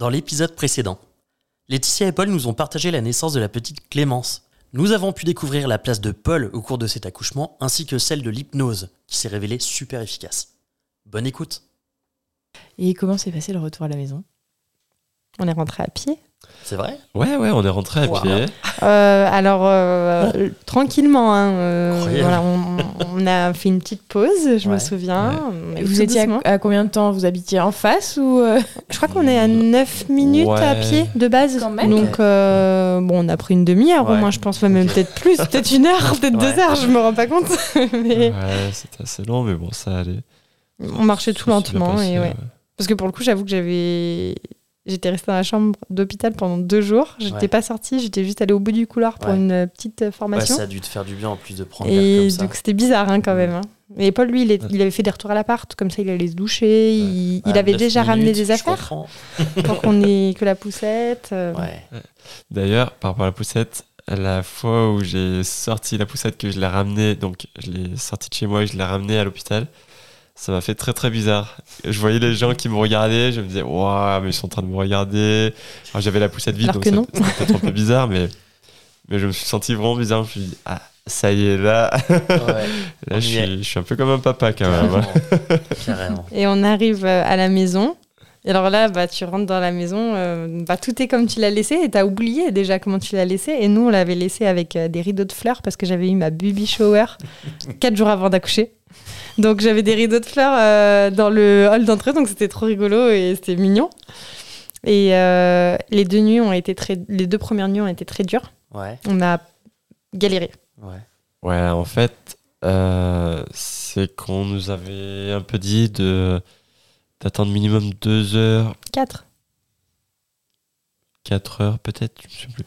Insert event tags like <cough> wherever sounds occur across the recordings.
Dans l'épisode précédent, Laetitia et Paul nous ont partagé la naissance de la petite Clémence. Nous avons pu découvrir la place de Paul au cours de cet accouchement ainsi que celle de l'hypnose qui s'est révélée super efficace. Bonne écoute. Et comment s'est passé le retour à la maison? On est rentré à pied. C'est vrai? Ouais, ouais, on est rentré à Wow. pied. Euh, alors, euh, tranquillement, hein, euh, voilà, on, on a fait une petite pause, je me souviens. Vous étiez à, à combien de temps? Vous habitiez en face ou euh, Je crois qu'on est à 9 minutes à pied de base. Quand même. Donc, euh, bon, on a pris une demi-heure au moins, je pense, même peut-être plus, peut-être une heure, peut-être Ouais. deux heures, je me rends pas compte. <laughs> mais Ouais, c'était assez long, mais bon, ça allait. on marchait tout lentement. passé, Et ouais. Parce que pour le coup, j'avoue que j'avais. J'étais restée dans la chambre d'hôpital pendant deux jours. J'étais Ouais. pas sortie, j'étais juste allée au bout du couloir pour Ouais. une euh, petite euh, Ouais, formation. ça a dû te faire du bien en plus de prendre Et comme ça. donc c'était bizarre hein, quand même. hein. Et Paul, lui, il, est- il avait fait des retours à l'appart, comme ça il allait se doucher. Il, il Ah, avait déjà ramené des affaires <laughs> pour qu'on ait que la poussette. euh, Ouais. D'ailleurs, par rapport à la poussette, la fois où j'ai sorti la poussette, que je l'ai ramenée, donc je l'ai sortie de chez moi et je l'ai ramenée à l'hôpital, ça m'a fait très très bizarre. Je voyais les gens qui me regardaient, je me disais, waouh, mais ils sont en train de me regarder. Alors j'avais la poussette vide, Alors donc c'était peut-être un peu bizarre, mais, mais je me suis senti vraiment bizarre. Je me suis dit, ah, ça y est, là, Ouais. là je, suis, je suis un peu comme un papa quand même. Carrément. <laughs> Carrément. Et on arrive euh, à la maison. Et alors là, bah, tu rentres dans la maison, euh, bah, tout est comme tu l'as laissé et t'as oublié déjà comment tu l'as laissé. Et nous, on l'avait laissé avec euh, des rideaux de fleurs parce que j'avais eu ma baby shower <laughs> quatre jours avant d'accoucher. Donc j'avais des rideaux de fleurs euh, dans le hall d'entrée, donc c'était trop rigolo et c'était mignon. Et euh, les deux nuits ont été très, les deux premières nuits ont été très dures. Ouais. On a galéré. Ouais. Ouais, en fait, euh, c'est qu'on nous avait un peu dit de d'attendre minimum deux heures, Quatre. quatre heures peut-être, je me souviens plus,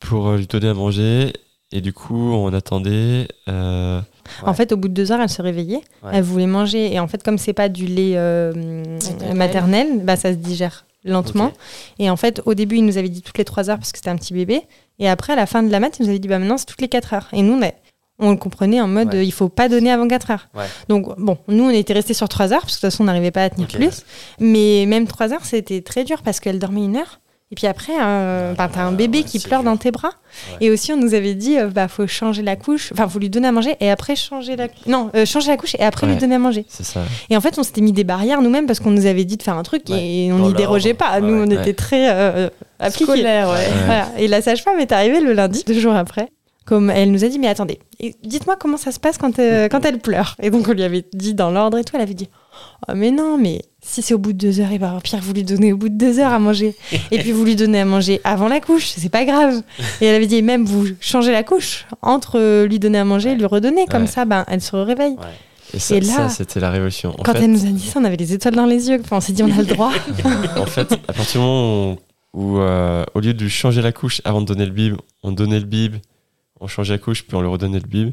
pour euh, lui donner à manger. Et du coup, on attendait. euh, Ouais. En fait, au bout de deux heures, elle se réveillait. Ouais. Elle voulait manger. Et en fait, comme c'est pas du lait euh, maternel, Maternel. bah, ça se digère lentement. Et en fait, au début, il nous avait dit toutes les trois heures parce que c'était un petit bébé. Et après, à la fin de la mat, il nous avait dit bah, maintenant, c'est toutes les quatre heures. Et nous, on, a- on le comprenait en mode Ouais. euh, il faut pas donner avant quatre heures. Ouais. Donc, bon, nous, on était restés sur trois heures parce que de toute façon, on n'arrivait pas à tenir plus. Mais même trois heures, c'était très dur parce qu'elle dormait une heure. Et puis après, euh, bah, t'as un bébé ouais, qui pleure dur. dans tes bras. Ouais. Et aussi, on nous avait dit, euh, bah, faut changer la couche. Enfin, faut lui donner à manger et après changer la. Non, euh, changer la couche et après lui donner à manger. c'est ça. Et en fait, on s'était mis des barrières nous-mêmes parce qu'on nous avait dit de faire un truc Ouais. et on n'y dérogeait pas. Ouais, nous, on ouais. était très euh, appliqués. scolaire, ouais. Ouais. Voilà. Et la sage-femme est arrivée le lundi, deux jours après. Comme elle nous a dit, mais attendez, et dites-moi comment ça se passe quand, euh, quand elle pleure. Et donc on lui avait dit dans l'ordre et tout, elle avait dit, oh mais non, mais si c'est au bout de deux heures, et ben Pierre, vous lui donnez au bout de deux heures à manger. et puis vous lui donnez à manger avant la couche, c'est pas grave. Et elle avait dit, même vous changez la couche entre euh, lui donner à manger et lui redonner, comme Ouais. ça, ben elle se réveille. Ouais. Et ça, c'était la révolution. En Quand fait, elle nous a dit ça, on avait les étoiles dans les yeux. Enfin, on s'est dit, on a le droit. <laughs> en fait, à partir du moment où, où, euh, au lieu de changer la couche avant de donner le bib, on donnait le bib, on changeait la couche, puis on lui redonnait le bib,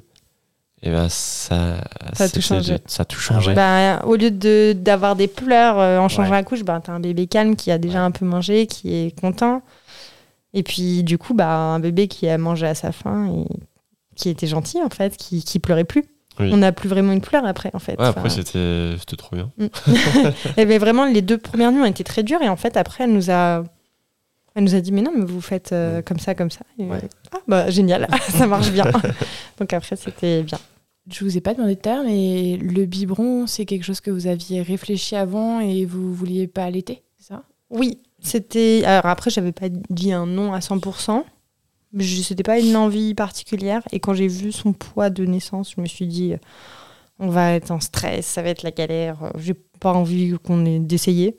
et ben ça, Ça a tout changé. Ça a tout changé. Ben, au lieu de- d'avoir des pleurs euh, en changeant Ouais. la couche, ben, t'as un bébé calme qui a déjà Ouais. un peu mangé, qui est content. Et puis, du coup, bah, un bébé qui a mangé à sa faim et qui était gentil, en fait, qui, qui pleurait plus. Oui. On n'a plus vraiment une pleure après, en fait. Ouais, après, Enfin, c'était c'était trop bien. <laughs> et ben, vraiment, les deux premières nuits ont été très dures. Et en fait, après, elle nous a, elle nous a dit, mais non, mais vous faites euh, Mm. comme ça, comme ça. Et, Ouais. Ah, bah, génial, <laughs> ça marche bien. <laughs> Donc après, c'était bien. Je vous ai pas demandé de terme, mais le biberon, c'est quelque chose que vous aviez réfléchi avant et vous vouliez pas allaiter, c'est ça? Oui, c'était. Alors après, j'avais pas dit un non à 100%. Je- C'était pas une envie particulière. Et quand j'ai vu son poids de naissance, je me suis dit, euh, on va être en stress, ça va être la galère. euh, J'ai pas envie qu'on ait d'essayer.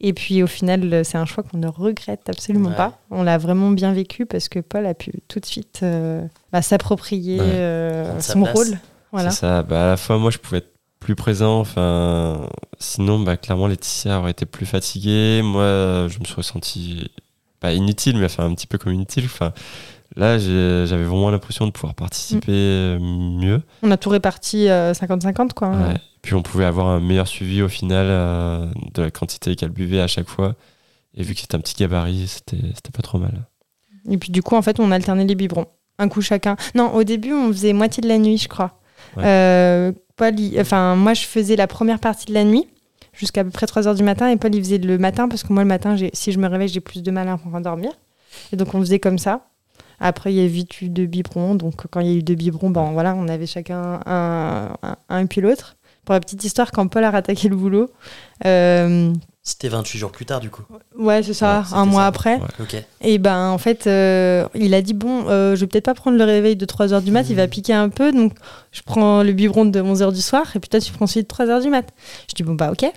Et puis au final, euh, c'est un choix qu'on ne regrette absolument Ouais. pas. On l'a vraiment bien vécu parce que Paul a pu tout de suite euh, bah, s'approprier Ouais. euh, son place. rôle. Voilà. C'est ça. Bah, à la fois, moi, je pouvais être plus présent. Enfin, sinon, bah, clairement, Laetitia aurait été plus fatiguée. Moi, je me suis ressenti pas inutile, mais enfin un petit peu comme inutile. Enfin, là, j'avais vraiment l'impression de pouvoir participer euh, mieux. On a tout réparti euh, 50-50, quoi. Ouais. Puis on pouvait avoir un meilleur suivi au final euh, de la quantité qu'elle buvait à chaque fois. Et vu que c'était un petit gabarit, c'était c'était pas trop mal. Et puis du coup, en fait, on alternait les biberons. Un coup chacun. Non, au début, on faisait moitié de la nuit, je crois. Ouais. Euh, Paul, il- enfin, moi, je faisais la première partie de la nuit jusqu'à peu près 3 heures du matin. Et Paul, il faisait le matin parce que moi, le matin, si je me réveille, j'ai plus de mal à m'endormir. Et donc, on faisait comme ça. Après, il y a vite eu deux biberons. Donc, quand il y a eu deux biberons, ben, voilà, on avait chacun un, un, un puis l'autre. Pour la petite histoire, quand Paul a rattaqué le boulot, euh, C'était 28 jours plus tard, du coup. ouais, c'est ça, Ouais, un mois ça. après. Ouais. Et ben en fait, euh, il a dit bon, euh, je vais peut-être pas prendre le réveil de 3h du mat, il va piquer un peu, donc je prends le biberon de 11h du soir, et puis toi tu prends celui de 3h du mat. Je dis bon bah ok.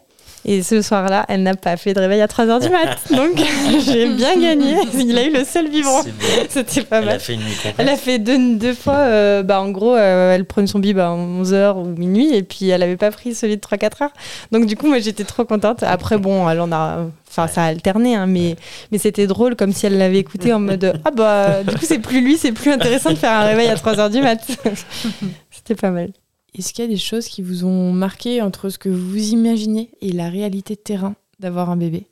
Et ce soir-là, elle n'a pas fait de réveil à 3h du mat, <laughs> donc <laughs> j'ai bien gagné. Il a eu le seul bon. <laughs> c'était pas Elle mal. a fait une nuit. Elle a fait deux, deux fois, euh, bah, en gros, euh, elle prenait son bib à 11h ou minuit et puis elle avait pas pris celui de 3-4 heures. Donc du coup, moi j'étais trop contente. Après, bon, elle en a. Enfin, ça a alterné, hein, mais, mais c'était drôle comme si elle l'avait écouté en mode Ah bah, du coup, c'est plus lui, c'est plus intéressant de faire un réveil à 3h du mat. c'était pas mal. Est-ce qu'il y a des choses qui vous ont marqué entre ce que vous imaginez et la réalité de terrain d'avoir un bébé?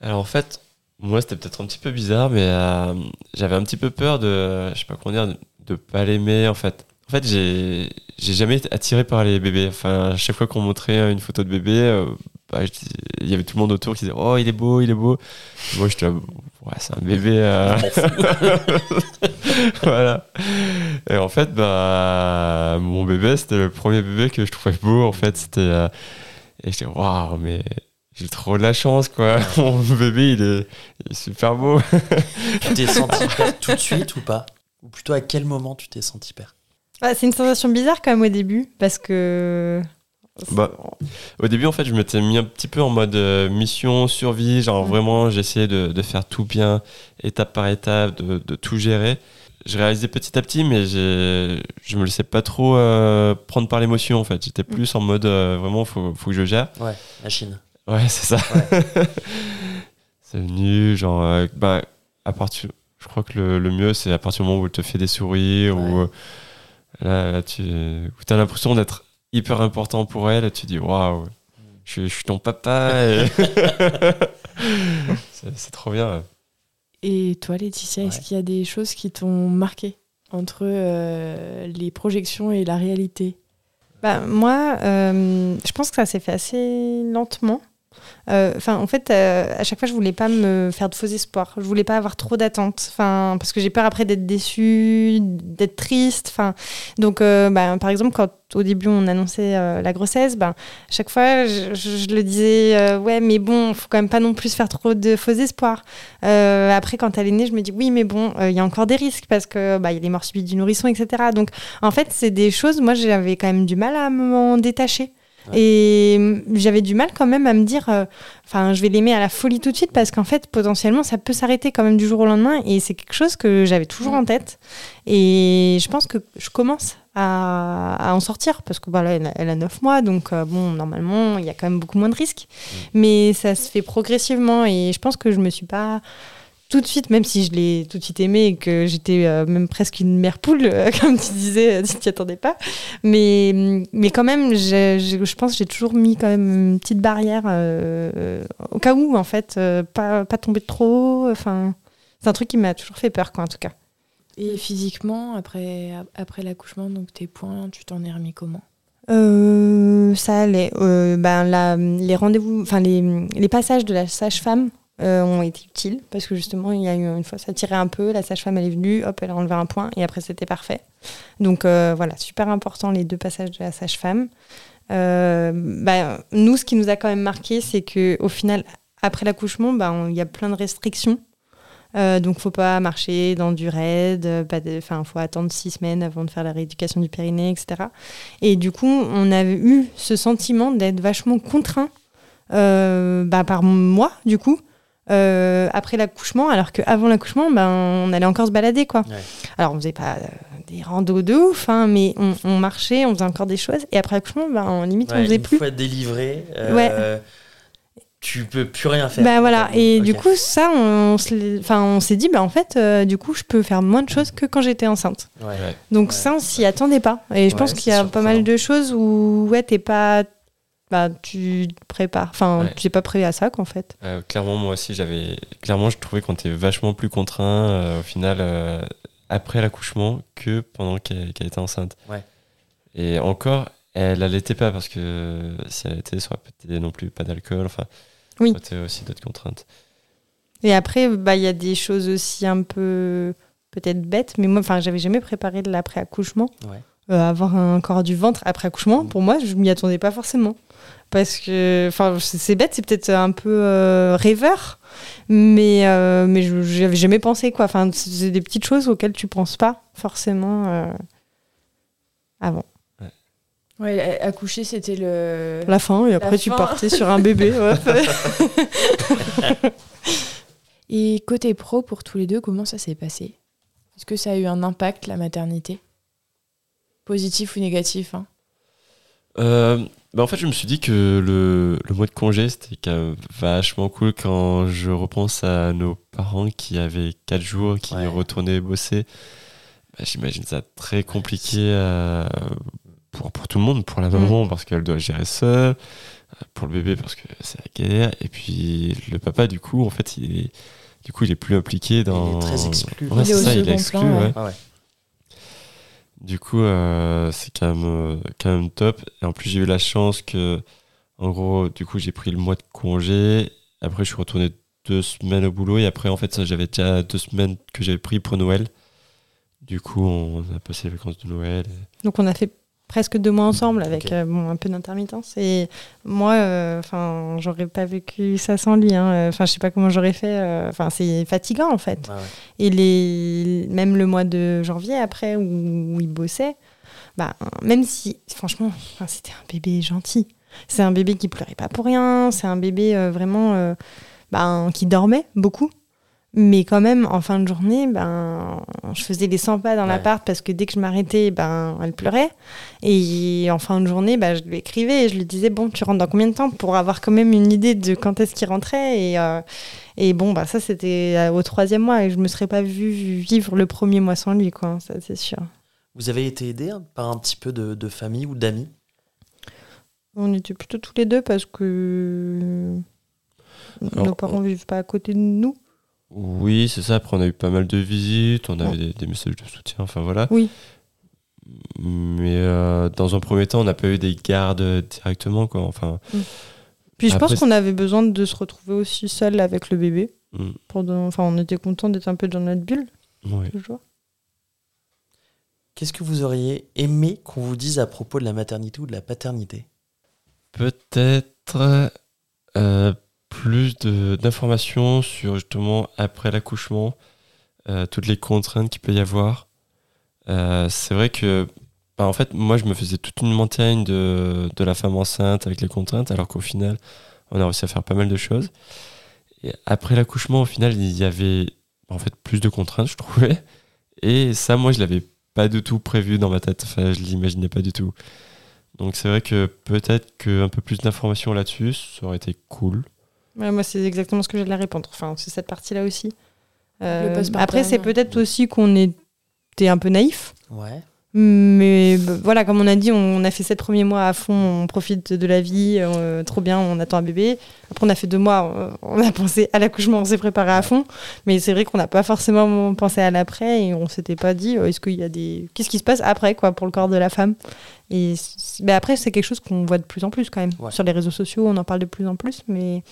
Alors en fait, moi c'était peut-être un petit peu bizarre, mais euh, j'avais un petit peu peur de, je sais pas comment dire, de, pas l'aimer en fait. En fait, j'ai j'ai jamais été attiré par les bébés. Enfin, à chaque fois qu'on montrait une photo de bébé, euh, je dis- il y avait tout le monde autour qui disait Oh, il est beau, il est beau. Et moi, j'étais là, ouais, c'est un bébé. euh. <laughs> voilà. Et en fait, bah, mon bébé, c'était le premier bébé que je trouvais beau. En fait, c'était. euh, et j'étais Waouh, mais j'ai trop de la chance, quoi. <laughs> Mon bébé, il est, il est super beau. Tu t'es senti père <laughs> tout de suite ou pas? Ou plutôt à quel moment tu t'es senti père Ouais, c'est une sensation bizarre quand même au début parce que. Bah, Au début, en fait, je m'étais mis un petit peu en mode euh, mission, survie. Genre, Mm. vraiment, j'essayais de, de faire tout bien, étape par étape, de, de tout gérer. Je réalisais petit à petit, mais je me laissais pas trop euh, prendre par l'émotion, en fait. J'étais plus en mode, euh, vraiment, faut, faut que je gère. Ouais, machine. Ouais, c'est ça. <laughs> c'est venu, genre, euh, bah, à partir, je crois que le, le mieux, c'est à partir du moment où elle te fait des sourires, Ouais. ou là, là, tu as l'impression d'être hyper important pour elle, et tu dis, waouh, je, suis- je suis ton papa. et- <laughs> c'est c'est trop bien. Et toi, Laetitia, est-ce qu'il y a des choses qui t'ont marqué entre euh, les projections et la réalité? Bah, moi, euh, je pense que ça s'est fait assez lentement. Euh, Enfin, en fait, euh, à chaque fois, je voulais pas me faire de faux espoirs. Je voulais pas avoir trop d'attentes. Enfin, parce que j'ai peur après d'être déçue, d'être triste. Enfin, donc, euh, bah, par exemple, quand au début on annonçait la grossesse, ben, à chaque fois, je, le disais, ouais, mais bon, faut quand même pas non plus faire trop de faux espoirs. Après, quand elle est née, je me dis, oui, mais bon, il y a encore des risques parce que bah, il y a les morts subites du nourrisson, etc. Donc, en fait, c'est des choses, moi, j'avais quand même du mal à m'en détacher. Ouais. Et hum, j'avais du mal quand même à me dire, euh, enfin, je vais l'aimer à la folie tout de suite parce qu'en fait, potentiellement, ça peut s'arrêter quand même du jour au lendemain. Et c'est quelque chose que j'avais toujours en tête. Et je pense que je commence à, à en sortir parce que bah, là, elle, a, elle a 9 mois. Donc, euh, bon, normalement, il y a quand même beaucoup moins de risques. Mais ça se fait progressivement. Et je pense que je me suis pas tout de suite, même si je l'ai tout de suite aimé et que j'étais euh, même presque une mère poule, euh, <laughs> comme tu disais, euh, tu t'y attendais pas. Mais, mais quand même, j'ai- je pense que j'ai toujours mis quand même une petite barrière euh, au cas où, en fait, pas, pas tomber trop. Enfin, c'est un truc qui m'a toujours fait peur, quoi, en tout cas. Et physiquement, après, après l'accouchement, donc tes points, tu t'en es remis comment? Ça allait. Ben, la- les rendez-vous, enfin les, les passages de la sage-femme euh, ont été utiles parce que justement, il y a eu une fois, ça tirait un peu. La sage-femme, elle est venue, hop, elle a enlevé un point et après, c'était parfait. Donc euh, voilà, super important les deux passages de la sage-femme. Euh, ben, nous, ce qui nous a quand même marqué, c'est que au final, après l'accouchement, ben, il y a plein de restrictions. Euh, donc, faut pas marcher dans du raid, enfin, faut attendre six semaines avant de faire la rééducation du périnée, etc. Et du coup, on a eu ce sentiment d'être vachement contraint bah, par moi, du coup, euh, après l'accouchement, alors qu'avant l'accouchement, ben, on allait encore se balader, quoi. Ouais. Alors, on faisait pas euh, des randos de ouf, hein, mais on, on marchait, on faisait encore des choses. Et après l'accouchement, ben, en limite, on Ouais, faisait une plus. fois délivré, euh, tu peux plus rien faire. Bah voilà, et du coup, ça, on, on s'est dit, bah, en fait, euh, du coup, je peux faire moins de choses que quand j'étais enceinte. Ouais. Ouais. Donc Ouais. ça, on s'y attendait pas. Et je Ouais, pense qu'il y a pas mal de choses où ouais, t'es pas, bah, tu te prépares. Enfin, Ouais. tu n'es pas prêt à ça, qu'en fait. Euh, clairement, moi aussi, j'avais. Clairement, je trouvais qu'on était vachement plus contraint euh, au final euh, après l'accouchement que pendant qu'elle était enceinte. Ouais. Et encore, Elle allaitait pas parce que si elle allaitait, ça aurait peut-être non plus pas d'alcool. Enfin, Oui. ça aurait été aussi d'autres contraintes. Et après, bah, il y a des choses aussi un peu peut-être bêtes, mais moi, enfin, j'avais jamais préparé de l'après-accouchement. Ouais. Euh, avoir un corps du ventre après accouchement, pour moi, je m'y attendais pas forcément. Parce que, enfin, c'est bête, c'est peut-être un peu euh, rêveur, mais, euh, mais je avais jamais pensé, quoi. Enfin, c'est des petites choses auxquelles tu penses pas forcément euh, avant. Ouais, accoucher, c'était le. La fin, et après, tu partais sur un bébé. <laughs> ouais. Et côté pro, pour tous les deux, comment ça s'est passé? Est-ce que ça a eu un impact, la maternité? Positif ou négatif hein Euh, bah en fait, je me suis dit que le, le mois de congé, c'était quand même vachement cool quand je repense à nos parents qui avaient 4 jours, qui Ouais. retournaient bosser. Bah, J'imagine ça très compliqué euh, pour, pour tout le monde, pour la maman parce qu'elle doit gérer seule, pour le bébé parce que c'est la galère, et puis le papa, du coup, en fait, il est, du coup, il est plus impliqué dans. Il est très exclu. Ouais, Il c'est est au ça, il est exclu, plan, ouais. ouais. Ah ouais. Du coup, euh, c'est quand même, euh, quand même top. Et en plus, j'ai eu la chance que, en gros, du coup, j'ai pris le mois de congé. Après, je suis retourné deux semaines au boulot. Et après, en fait, j'avais déjà deux semaines que j'avais pris pour Noël. Du coup, on a passé les vacances de Noël. Donc on a fait presque deux mois ensemble avec euh, bon, un peu d'intermittence. Et moi, euh, enfin, j'aurais pas vécu ça sans lui. hein. Enfin, je sais pas comment j'aurais fait. euh, Enfin, c'est fatigant en fait. Ah ouais. Et les, même le mois de janvier après où, où il bossait, bah, même si franchement, c'était un bébé gentil. C'est un bébé qui pleurait pas pour rien. C'est un bébé euh, vraiment euh, ben, qui dormait beaucoup. Mais quand même, en fin de journée, ben, je faisais les 100 pas dans Ouais. l'appart parce que dès que je m'arrêtais, ben, elle pleurait. Et en fin de journée, ben, je lui écrivais et je lui disais Bon, tu rentres dans combien de temps pour avoir quand même une idée de quand est-ce qu'il rentrait et, euh, et bon, bah, ça, c'était euh, au troisième mois et je me serais pas vue vivre le premier mois sans lui, quoi, ça, c'est sûr. Vous avez été aidé hein, par un petit peu de, de famille ou d'amis? On était plutôt tous les deux parce que nos parents vivent pas à côté de nous. Oui, c'est ça. Après, on a eu pas mal de visites. On avait des, des messages de soutien. Enfin, voilà. Oui. Mais euh, dans un premier temps, on n'a pas eu des gardes directement, quoi. Enfin, Puis je Après, pense qu'on avait besoin de se retrouver aussi seul avec le bébé. mm, Pour de- Enfin, on était content d'être un peu dans notre bulle, ouais. toujours. Qu'est-ce que vous auriez aimé qu'on vous dise à propos de la maternité ou de la paternité? Peut-être euh, plus d'informations sur justement après l'accouchement, euh, toutes les contraintes qu'il peut y avoir. Euh, c'est vrai que, bah, en fait, moi je me faisais toute une montagne de, de la femme enceinte avec les contraintes, alors qu'au final, on a réussi à faire pas mal de choses. Et après l'accouchement, au final, il y avait en fait plus de contraintes, je trouvais. Et ça, moi, je l'avais pas du tout prévu dans ma tête. Enfin, je l'imaginais pas du tout. Donc c'est vrai que peut-être qu'un peu plus d'informations là-dessus, ça aurait été cool. Ouais, moi, c'est exactement ce que j'allais répondre. Enfin, c'est cette partie-là aussi. Euh, après, c'est peut-être aussi qu'on était un peu naïf. Ouais. Mais bah, voilà, comme on a dit, on a fait sept premiers mois à fond, on profite de la vie, euh, trop bien, on attend un bébé. Après, on a fait deux mois, euh, on a pensé à l'accouchement, on s'est préparé à fond. Mais c'est vrai qu'on n'a pas forcément pensé à l'après et on s'était pas dit, est-ce qu'il y a des. Qu'est-ce qui se passe après, quoi, pour le corps de la femme? Et mais après, c'est quelque chose qu'on voit de plus en plus quand même. Ouais. Sur les réseaux sociaux, on en parle de plus en plus, mais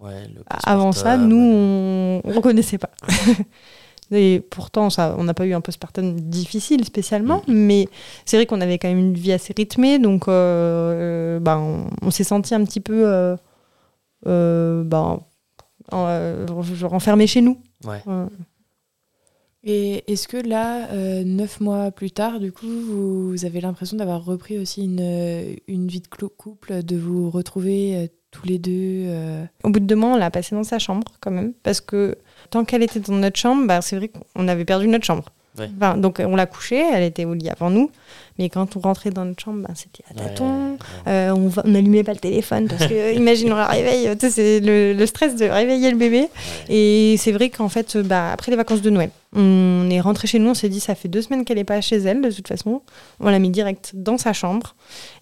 Ouais, le avant ça, nous, euh, on ne reconnaissait pas. <laughs> Et pourtant, ça, on n'a pas eu un postpartum difficile spécialement, mais c'est vrai qu'on avait quand même une vie assez rythmée, donc euh, bah, on, on s'est senti un petit peu euh, euh, bah, en- euh, genre enfermé chez nous. Ouais. Et est-ce que là, euh, neuf mois plus tard, du coup, vous, avez l'impression d'avoir repris aussi une, euh, une vie de couple, de vous retrouver euh, tous les deux euh, Au bout de deux mois, on l'a passé dans sa chambre quand même, parce que tant qu'elle était dans notre chambre, bah, c'est vrai qu'on avait perdu notre chambre. Ouais. Enfin, donc on l'a couchée, elle était au lit avant nous, mais quand on rentrait dans notre chambre, bah, c'était à tâtons. ouais. Euh, on, n'allumait pas le téléphone parce que, <laughs> imagine, on la réveille, c'est le, le stress de réveiller le bébé. Et c'est vrai qu'en fait, euh, bah, après les vacances de Noël, on est rentré chez nous, on s'est dit, ça fait deux semaines qu'elle n'est pas chez elle, de toute façon. On l'a mis direct dans sa chambre.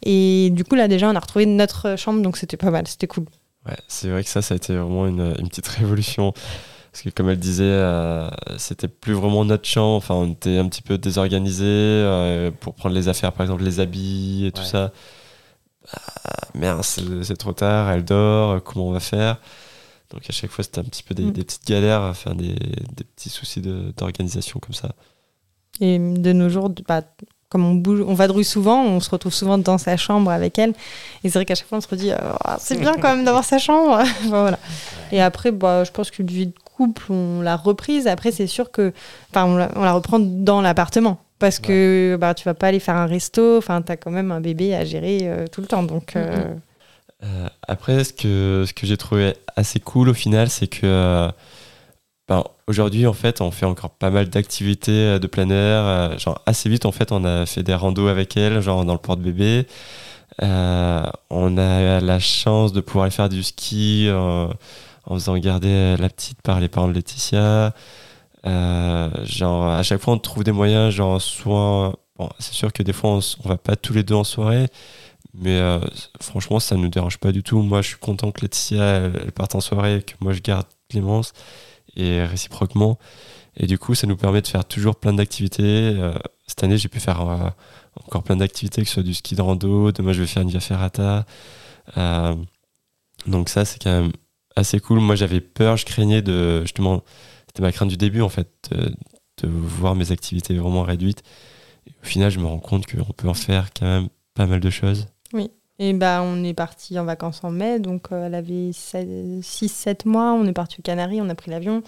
Et du coup, là, déjà, on a retrouvé notre chambre, donc c'était pas mal, c'était cool. Ouais, c'est vrai que ça, ça a été vraiment une, une petite révolution. Parce que comme elle disait, euh, c'était plus vraiment notre champ. Enfin, on était un petit peu désorganisé euh, pour prendre les affaires, par exemple les habits et tout ça. Ah, merde, c'est trop tard, elle dort, comment on va faire? Donc à chaque fois, c'était un petit peu des, Mm. des petites galères, à faire des, des petits soucis d'organisation comme ça. Et de nos jours, bah, comme on bouge, on vadrouille souvent, on se retrouve souvent dans sa chambre avec elle. Et c'est vrai qu'à chaque fois, on se redit, euh, Ah, c'est bien quand même d'avoir sa chambre. <laughs> Enfin, voilà. Et après, bah, je pense qu'une vie de couple, on l'a reprise. Après, c'est sûr que, enfin, on la, on la reprend dans l'appartement. Parce que bah, tu vas pas aller faire un resto, enfin, tu as quand même un bébé à gérer euh, tout le temps. Donc, euh, Euh, après, ce que, ce que j'ai trouvé assez cool au final, c'est que euh, ben, aujourd'hui, en fait, on fait encore pas mal d'activités euh, de plein air. genre, assez vite, en fait, on a fait des randos avec elle, genre dans le porte-bébé. On a la chance de pouvoir aller faire du ski en faisant garder la petite par les parents de Laetitia. Genre, à chaque fois, on trouve des moyens, genre, soit. C'est sûr que des fois, on, on va pas tous les deux en soirée, mais euh, franchement, ça nous dérange pas du tout. Moi, je suis content que Laetitia elle, parte en soirée et que moi je garde Clémence et réciproquement. Et du coup, ça nous permet de faire toujours plein d'activités. Euh, cette année, j'ai pu faire euh, encore plein d'activités, que ce soit du ski de rando. Demain, je vais faire une via ferrata. Donc ça, c'est quand même assez cool. Moi, j'avais peur, je craignais de justement, c'était ma crainte du début en fait, de, voir mes activités vraiment réduites. Au final, je me rends compte qu'on peut en faire quand même pas mal de choses. Et bah, on est parti en vacances en mai, donc euh, elle avait 6-7 mois. On est parti aux Canaries, on a pris l'avion.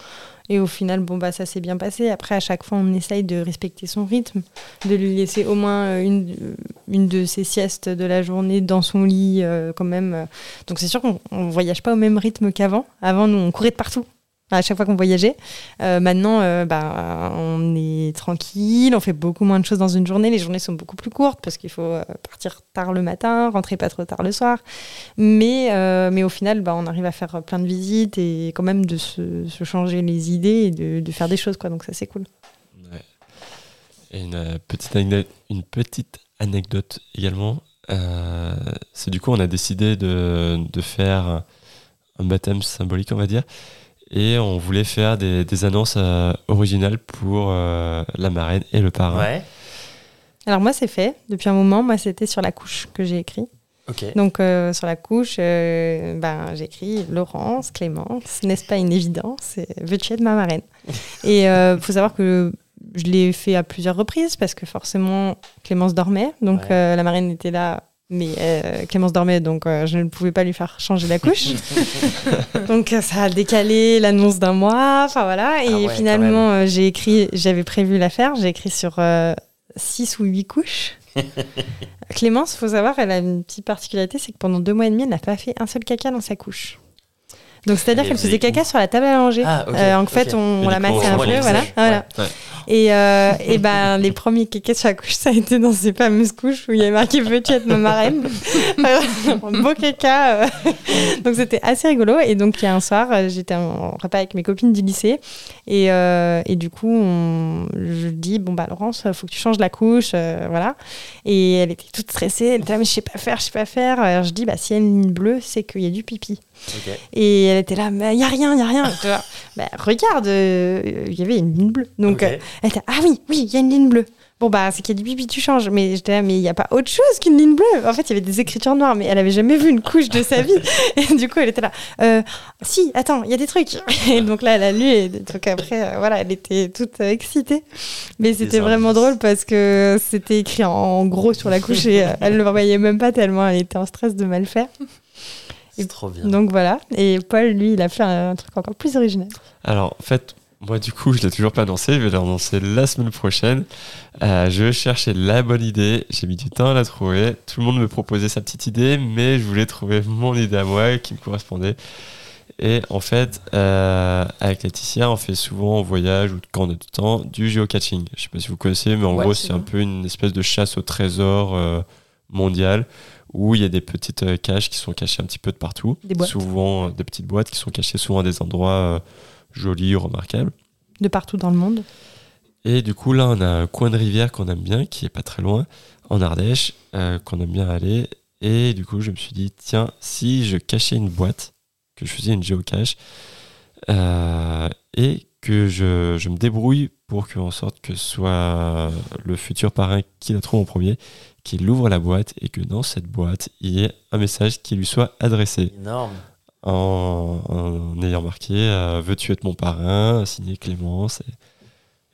Et au final, bon, bah, ça s'est bien passé. Après, à chaque fois, on essaye de respecter son rythme, de lui laisser au moins euh, une, une de ses siestes de la journée dans son lit, euh, quand même. Donc, c'est sûr qu'on ne voyage pas au même rythme qu'avant. Avant, nous, on courait de partout. À chaque fois qu'on voyageait. Euh, maintenant, euh, bah, on est tranquille, on fait beaucoup moins de choses dans une journée. Les journées sont beaucoup plus courtes parce qu'il faut euh, partir tard le matin, rentrer pas trop tard le soir. Mais, mais au final, bah, on arrive à faire plein de visites et quand même de se, changer les idées et de, faire des choses. Quoi. Donc ça, c'est cool. Et une, petite anecdote, une petite anecdote également. C'est du coup, on a décidé de, de faire un baptême symbolique, on va dire. Et on voulait faire des, des annonces euh, originales pour euh, la marraine et le parrain. Ouais. Alors moi, c'est fait. Depuis un moment, moi, c'était sur la couche que j'ai écrit. Donc euh, sur la couche, euh, ben, j'ai écrit Laurence, Clémence, n'est-ce pas une évidence Veux-tu être ma marraine? <laughs> Et il faut savoir que je l'ai fait à plusieurs reprises parce que forcément Clémence dormait, donc Ouais. euh, la marraine était là. Mais euh, Clémence dormait, donc euh, je ne pouvais pas lui faire changer la couche. <laughs> donc euh, ça a décalé l'annonce d'un mois, enfin voilà. Et Ah ouais, quand finalement, euh, j'ai écrit, j'avais prévu la faire, j'ai écrit sur 6 ou 8 couches. <laughs> Clémence, faut savoir, elle a une petite particularité, c'est que pendant deux mois et demi, elle n'a pas fait un seul caca dans sa couche. Donc c'est-à-dire Elle qu'elle faisait caca sur la table à langer. Ah, Euh, en fait, on, Et la massait un peu, voilà. voilà. Ouais. Et, euh, et ben les premiers caca sur la couche, ça a été dans ces fameuses couches où il y avait marqué Veux-tu être ma marraine <laughs> beau caca. euh. donc c'était assez rigolo. Et donc il y a un soir, euh, j'étais en repas avec mes copines du lycée. Et, euh, et du coup, on- je dis Bon, bah Laurence, faut que tu changes la couche. euh, voilà. Et elle était toute stressée. Elle était là, mais je sais pas faire, je sais pas faire. Alors je dis Bah s'il y a une ligne bleue, c'est qu'il y a du pipi. Et elle était là, mais il n'y a rien, il n'y a rien. Je dis, bah, regarde, euh, il y avait une ligne bleue. Donc, euh, elle était, ah oui, oui, il y a une ligne bleue. Bon, bah, c'est qu'il y a du pipi, tu changes. Mais j'étais là, mais il n'y a pas autre chose qu'une ligne bleue. En fait, il y avait des écritures noires, mais elle avait jamais vu une couche de sa vie. <laughs> Et du coup, elle était là, euh, si, attends, il y a des trucs. <laughs> Et donc là, elle a lu, et donc après, euh, voilà, elle était toute excitée. Mais c'était vraiment drôle parce que c'était écrit en gros sur la couche et elle ne le voyait même pas tellement elle était en stress de mal faire. C'est trop bien. Donc voilà. Et Paul, lui, il a fait un truc encore plus original. Alors, en fait, moi, du coup, je l'ai toujours pas annoncé. Je vais l'annoncer la semaine prochaine. Euh, je cherchais la bonne idée. J'ai mis du temps à la trouver. Tout le monde me proposait sa petite idée, mais je voulais trouver mon idée à moi qui me correspondait. Et en fait, euh, avec Laetitia, on fait souvent en voyage ou quand on a du temps du geocaching. Je sais pas si vous connaissez, mais en Ouais, gros, c'est un peu une espèce de chasse au trésor euh, mondial où il y a des petites euh, caches qui sont cachées un petit peu de partout. Des boîtes. Souvent, euh, des petites boîtes qui sont cachées souvent à des endroits euh, jolis, remarquables. De partout dans le monde. Et du coup, là, on a un coin de rivière qu'on aime bien, qui est pas très loin, en Ardèche, euh, qu'on aime bien aller. Et du coup, je me suis dit, tiens, si je cachais une boîte, que je faisais une géocache, euh, et que je, je me débrouille pour qu'en sorte que ce soit le futur parrain qui la trouve en premier, qu'il ouvre la boîte et que dans cette boîte, il y ait un message qui lui soit adressé Énorme. en, en ayant marqué euh, Veux-tu être mon parrain? signé Clémence.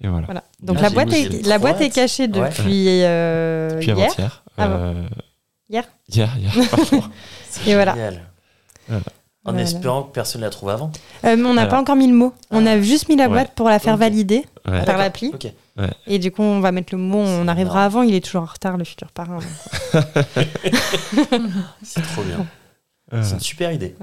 Et, et voilà. Voilà. Donc Ah, la boîte, est, la boîte est cachée Ouais. depuis euh, Depuis hier? avant-hier. Avant. euh, Hier? Hier, hier, <laughs> Et voilà. Voilà. En Voilà. espérant que personne ne la trouve avant. Euh, mais on n'a pas encore mis le mot. On Ah. a juste mis la Ouais. boîte pour la faire valider Ouais. Ah, par l'appli. Et du coup, on va mettre le mot. On arrivera avant. Il est toujours en retard, le futur parrain. <laughs> C'est trop bien. Euh, C'est une super idée.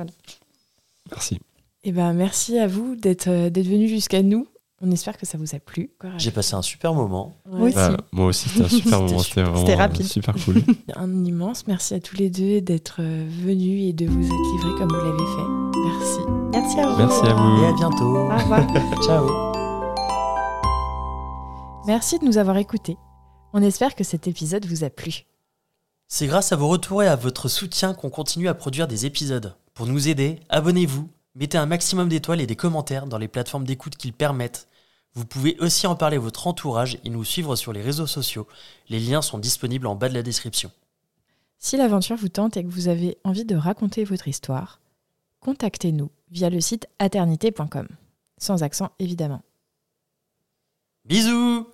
merci. Eh ben, merci à vous d'être euh, d'être venu jusqu'à nous. On espère que ça vous a plu. J'ai passé un super moment. Ouais. aussi. Bah, moi aussi, c'était un <laughs> super moment. C'était vraiment C'était rapide. super cool. <laughs> Un immense merci à tous les deux d'être euh, venus et de vous être livrés comme vous l'avez fait. Merci. Merci à vous. Merci à Et à vous. bientôt. Au revoir. <laughs> Ciao. Merci de nous avoir écoutés. On espère que cet épisode vous a plu. C'est grâce à vos retours et à votre soutien qu'on continue à produire des épisodes. Pour nous aider, abonnez-vous, mettez un maximum d'étoiles et des commentaires dans les plateformes d'écoute qu'ils permettent. Vous pouvez aussi en parler à votre entourage et nous suivre sur les réseaux sociaux. Les liens sont disponibles en bas de la description. Si l'aventure vous tente et que vous avez envie de raconter votre histoire, contactez-nous via le site aternité.com. Sans accent évidemment. Bisous